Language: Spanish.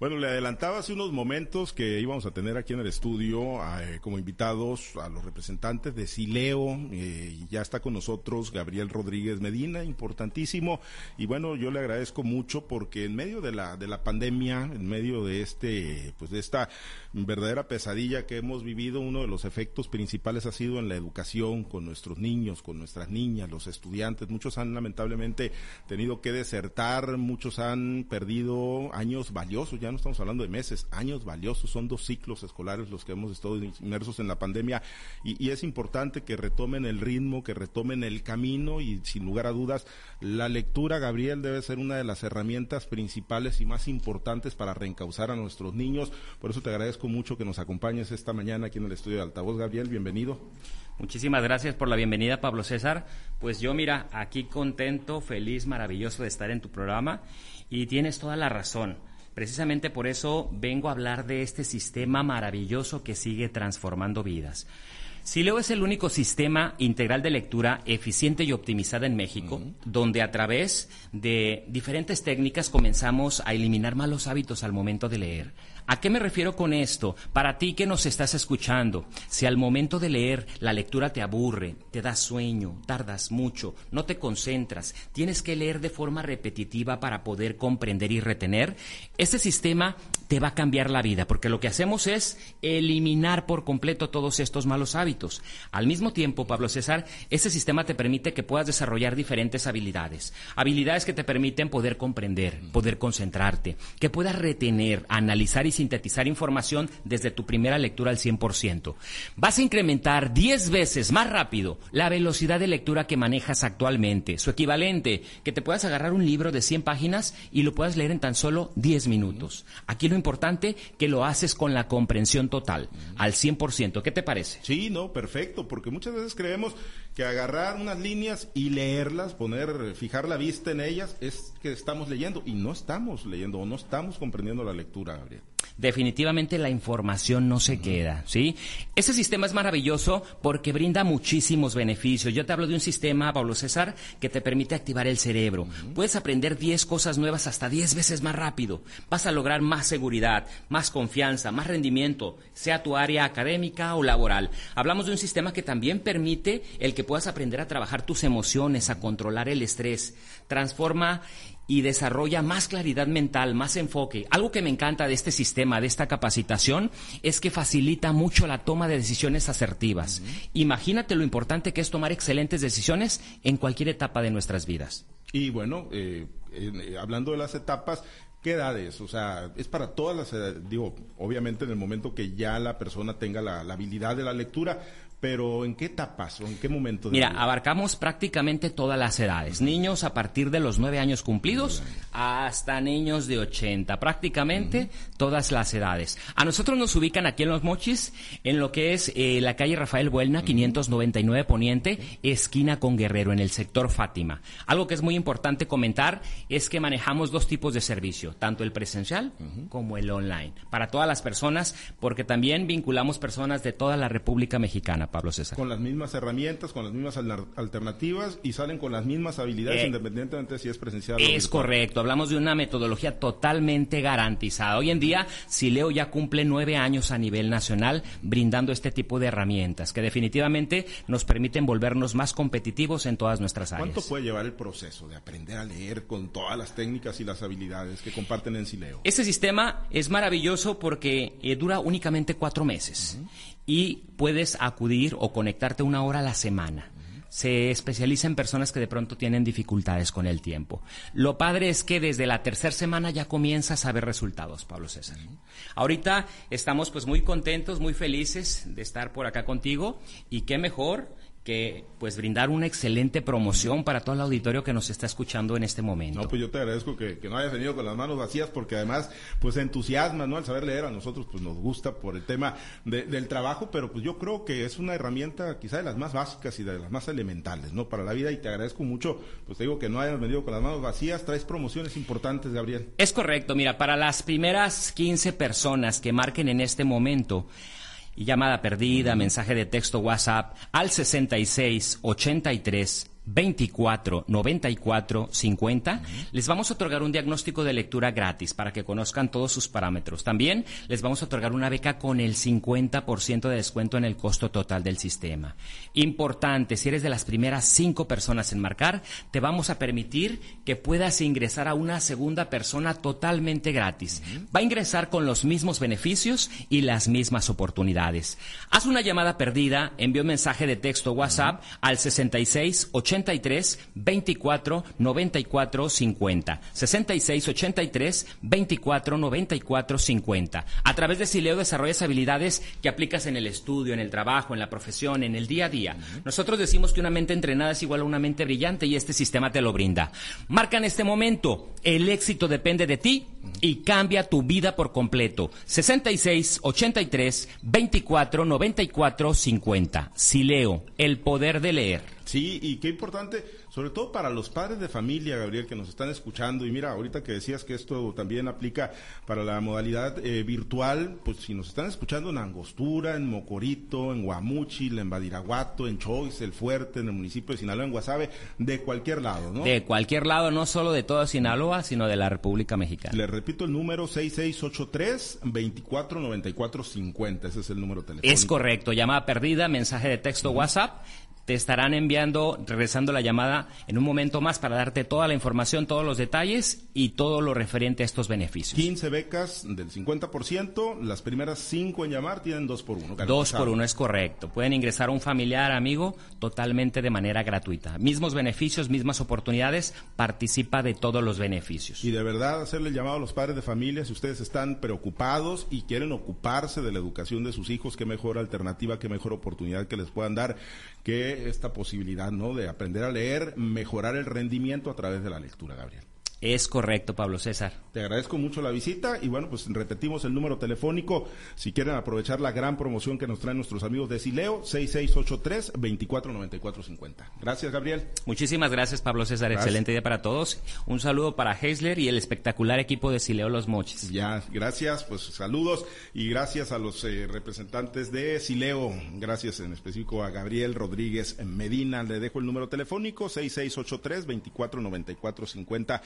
Bueno, le adelantaba hace unos momentos que íbamos a tener aquí en el estudio eh, como invitados a los representantes de Sileo. Eh, ya está con nosotros Gabriel Rodríguez Medina, importantísimo. Y bueno, yo le agradezco mucho porque en medio de la, de la pandemia, en medio de este, pues de esta verdadera pesadilla que hemos vivido, uno de los efectos principales ha sido en la educación con nuestros niños, con nuestras niñas, los estudiantes. Muchos han lamentablemente tenido que desertar, muchos han perdido años valiosos, no estamos hablando de meses, años valiosos, son dos ciclos escolares los que hemos estado inmersos en la pandemia y, y es importante que retomen el ritmo, que retomen el camino y sin lugar a dudas la lectura, Gabriel, debe ser una de las herramientas principales y más importantes para reencauzar a nuestros niños. Por eso te agradezco mucho que nos acompañes esta mañana aquí en el estudio de Altavoz. Gabriel, bienvenido. Muchísimas gracias por la bienvenida, Pablo César. Pues yo, mira, aquí contento, feliz, maravilloso de estar en tu programa y tienes toda la razón. Precisamente por eso vengo a hablar de este sistema maravilloso que sigue transformando vidas. Sileo es el único sistema integral de lectura eficiente y optimizada en México, donde a través de diferentes técnicas comenzamos a eliminar malos hábitos al momento de leer. ¿A qué me refiero con esto? Para ti que nos estás escuchando, si al momento de leer la lectura te aburre, te da sueño, tardas mucho, no te concentras, tienes que leer de forma repetitiva para poder comprender y retener, este sistema te va a cambiar la vida, porque lo que hacemos es eliminar por completo todos estos malos hábitos. Al mismo tiempo, Pablo César, este sistema te permite que puedas desarrollar diferentes habilidades, habilidades que te permiten poder comprender, poder concentrarte, que puedas retener, analizar y sintetizar información desde tu primera lectura al 100%. Vas a incrementar 10 veces más rápido la velocidad de lectura que manejas actualmente, su equivalente, que te puedas agarrar un libro de 100 páginas y lo puedas leer en tan solo 10 minutos. Aquí lo importante que lo haces con la comprensión total, al 100%. ¿Qué te parece? Sí, no, perfecto, porque muchas veces creemos que agarrar unas líneas y leerlas, poner, fijar la vista en ellas, es que estamos leyendo y no estamos leyendo o no estamos comprendiendo la lectura, Gabriel definitivamente la información no se queda, ¿sí? Ese sistema es maravilloso porque brinda muchísimos beneficios. Yo te hablo de un sistema, Pablo César, que te permite activar el cerebro. Puedes aprender 10 cosas nuevas hasta 10 veces más rápido. Vas a lograr más seguridad, más confianza, más rendimiento, sea tu área académica o laboral. Hablamos de un sistema que también permite el que puedas aprender a trabajar tus emociones, a controlar el estrés. Transforma y desarrolla más claridad mental, más enfoque. Algo que me encanta de este sistema, de esta capacitación, es que facilita mucho la toma de decisiones asertivas. Imagínate lo importante que es tomar excelentes decisiones en cualquier etapa de nuestras vidas. Y bueno, eh, eh, hablando de las etapas, ¿Qué edades? O sea, es para todas las edades. Digo, obviamente en el momento que ya la persona tenga la, la habilidad de la lectura, pero ¿en qué etapas o en qué momento? Mira, abarcamos prácticamente todas las edades. Niños a partir de los nueve años cumplidos hasta niños de 80. Prácticamente todas las edades. A nosotros nos ubican aquí en Los Mochis, en lo que es eh, la calle Rafael Buelna, 599 Poniente, esquina con Guerrero, en el sector Fátima. Algo que es muy importante comentar es que manejamos dos tipos de servicio, tanto el presencial como el online. Para todas las personas, porque también vinculamos personas de toda la República Mexicana. Pablo César. Con las mismas herramientas, con las mismas alternativas y salen con las mismas habilidades, eh, independientemente si es presencial es Es correcto, hablamos de una metodología totalmente garantizada. Hoy en día, Sileo ya cumple nueve años a nivel nacional brindando este tipo de herramientas que definitivamente nos permiten volvernos más competitivos en todas nuestras áreas. ¿Cuánto puede llevar el proceso de aprender a leer con todas las técnicas y las habilidades que comparten en Sileo? Este sistema es maravilloso porque eh, dura únicamente cuatro meses y puedes acudir o conectarte una hora a la semana. Se especializa en personas que de pronto tienen dificultades con el tiempo. Lo padre es que desde la tercera semana ya comienzas a ver resultados, Pablo César. Ahorita estamos pues muy contentos, muy felices de estar por acá contigo y qué mejor que pues brindar una excelente promoción para todo el auditorio que nos está escuchando en este momento. No, pues yo te agradezco que, no hayas venido con las manos vacías porque además pues entusiasma, ¿no? Al saber leer a nosotros pues nos gusta por el tema del trabajo, pero pues yo creo que es una herramienta quizá de las más básicas y de las más elementales, ¿no? Para la vida y te agradezco mucho, pues te digo que no hayas venido con las manos vacías, traes promociones importantes, Gabriel. Es correcto, mira, para las primeras 15 personas que marquen en este momento, y llamada perdida, mensaje de texto WhatsApp al 66 83 24 94 50, les vamos a otorgar un diagnóstico de lectura gratis para que conozcan todos sus parámetros. También les vamos a otorgar una beca con el 50% de descuento en el costo total del sistema. Importante, si eres de las primeras cinco personas en marcar, te vamos a permitir que puedas ingresar a una segunda persona totalmente gratis. Va a ingresar con los mismos beneficios y las mismas oportunidades. Haz una llamada perdida, envía un mensaje de texto WhatsApp al 66 83 24 94 50. 66 83 24 94 50. A través de Sileo desarrollas habilidades que aplicas en el estudio, en el trabajo, en la profesión, en el día a día. Nosotros decimos que una mente entrenada es igual a una mente brillante y este sistema te lo brinda. Marca en este momento, el éxito depende de ti y cambia tu vida por completo. 66 83 24 94 50. Sileo, el poder de leer. Sí, y qué importante sobre todo para los padres de familia, Gabriel, que nos están escuchando. Y mira, ahorita que decías que esto también aplica para la modalidad eh, virtual, pues si nos están escuchando en Angostura, en Mocorito, en Guamuchil, en Badiraguato, en Choice, El Fuerte, en el municipio de Sinaloa, en Guasave, de cualquier lado, ¿no? De cualquier lado, no solo de toda Sinaloa, sino de la República Mexicana. Le repito el número 6683-249450, ese es el número telefónico. Es correcto, llamada perdida, mensaje de texto WhatsApp te estarán enviando, regresando la llamada en un momento más para darte toda la información, todos los detalles y todo lo referente a estos beneficios. 15 becas del 50%, las primeras 5 en llamar tienen 2 por 1. 2 por 1 es correcto. Pueden ingresar a un familiar, amigo, totalmente de manera gratuita. Mismos beneficios, mismas oportunidades, participa de todos los beneficios. Y de verdad hacerle el llamado a los padres de familia, si ustedes están preocupados y quieren ocuparse de la educación de sus hijos, qué mejor alternativa, qué mejor oportunidad que les puedan dar que esta posibilidad, ¿no? De aprender a leer, mejorar el rendimiento a través de la lectura, Gabriel. Es correcto, Pablo César. Te agradezco mucho la visita y bueno, pues repetimos el número telefónico si quieren aprovechar la gran promoción que nos traen nuestros amigos de Sileo, 6683-249450. Gracias, Gabriel. Muchísimas gracias, Pablo César. Excelente día para todos. Un saludo para Heisler y el espectacular equipo de Sileo Los Moches. Ya, gracias, pues saludos y gracias a los eh, representantes de Sileo. Gracias en específico a Gabriel Rodríguez Medina. Le dejo el número telefónico, 6683-249450